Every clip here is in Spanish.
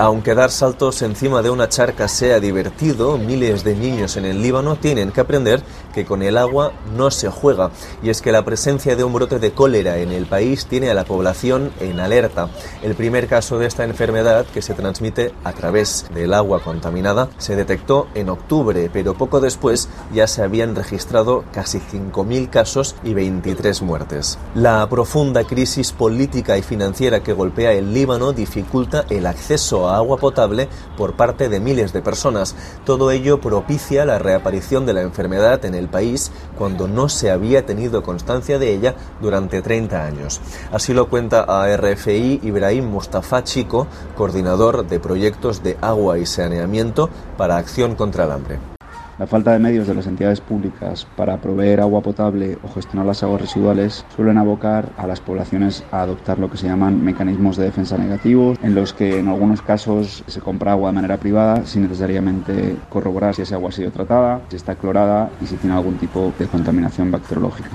Aunque dar saltos encima de una charca sea divertido, miles de niños en el Líbano tienen que aprender que con el agua no se juega. Y es que la presencia de un brote de cólera en el país tiene a la población en alerta. El primer caso de esta enfermedad, que se transmite a través del agua contaminada, se detectó en octubre, pero poco después ya se habían registrado casi 5.000 casos y 23 muertes. La profunda crisis política y financiera que golpea el Líbano dificulta el acceso agua potable por parte de miles de personas. Todo ello propicia la reaparición de la enfermedad en el país cuando no se había tenido constancia de ella durante 30 años. Así lo cuenta a RFI Ibrahim Mustafa Chico, coordinador de proyectos de agua y saneamiento para Acción contra el Hambre. La falta de medios de las entidades públicas para proveer agua potable o gestionar las aguas residuales suelen abocar a las poblaciones a adoptar lo que se llaman mecanismos de defensa negativos, en los que en algunos casos se compra agua de manera privada sin necesariamente corroborar si esa agua ha sido tratada, si está clorada y si tiene algún tipo de contaminación bacteriológica.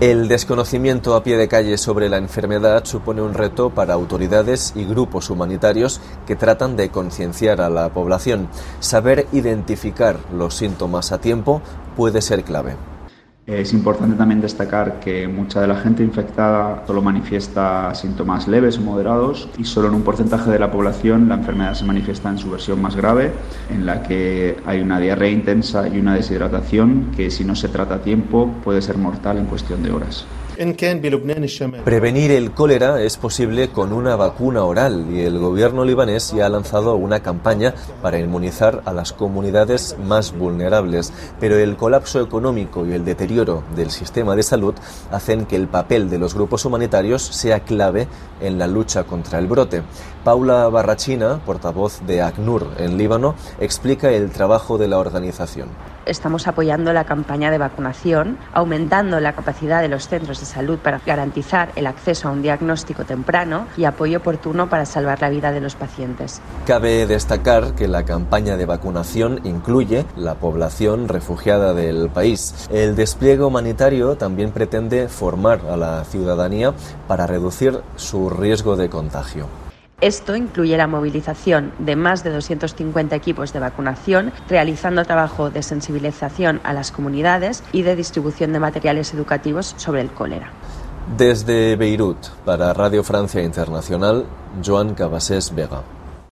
El desconocimiento a pie de calle sobre la enfermedad supone un reto para autoridades y grupos humanitarios que tratan de concienciar a la población. Saber identificar los síntomas a tiempo puede ser clave. Es importante también destacar que mucha de la gente infectada solo manifiesta síntomas leves o moderados y solo en un porcentaje de la población la enfermedad se manifiesta en su versión más grave, en la que hay una diarrea intensa y una deshidratación que si no se trata a tiempo puede ser mortal en cuestión de horas. Prevenir el cólera es posible con una vacuna oral y el gobierno libanés ya ha lanzado una campaña para inmunizar a las comunidades más vulnerables, pero el colapso económico y el deterioro del sistema de salud hacen que el papel de los grupos humanitarios sea clave en la lucha contra el brote. Paula Barrachina, portavoz de ACNUR en Líbano, explica el trabajo de la organización estamos apoyando la campaña de vacunación, aumentando la capacidad de los centros de salud para garantizar el acceso a un diagnóstico temprano y apoyo oportuno para salvar la vida de los pacientes. Cabe destacar que la campaña de vacunación incluye la población refugiada del país. El despliegue humanitario también pretende formar a la ciudadanía para reducir su riesgo de contagio. Esto incluye la movilización de más de 250 equipos de vacunación, realizando trabajo de sensibilización a las comunidades y de distribución de materiales educativos sobre el cólera. Desde Beirut, para Radio Francia Internacional, Joan Cabasés Vega.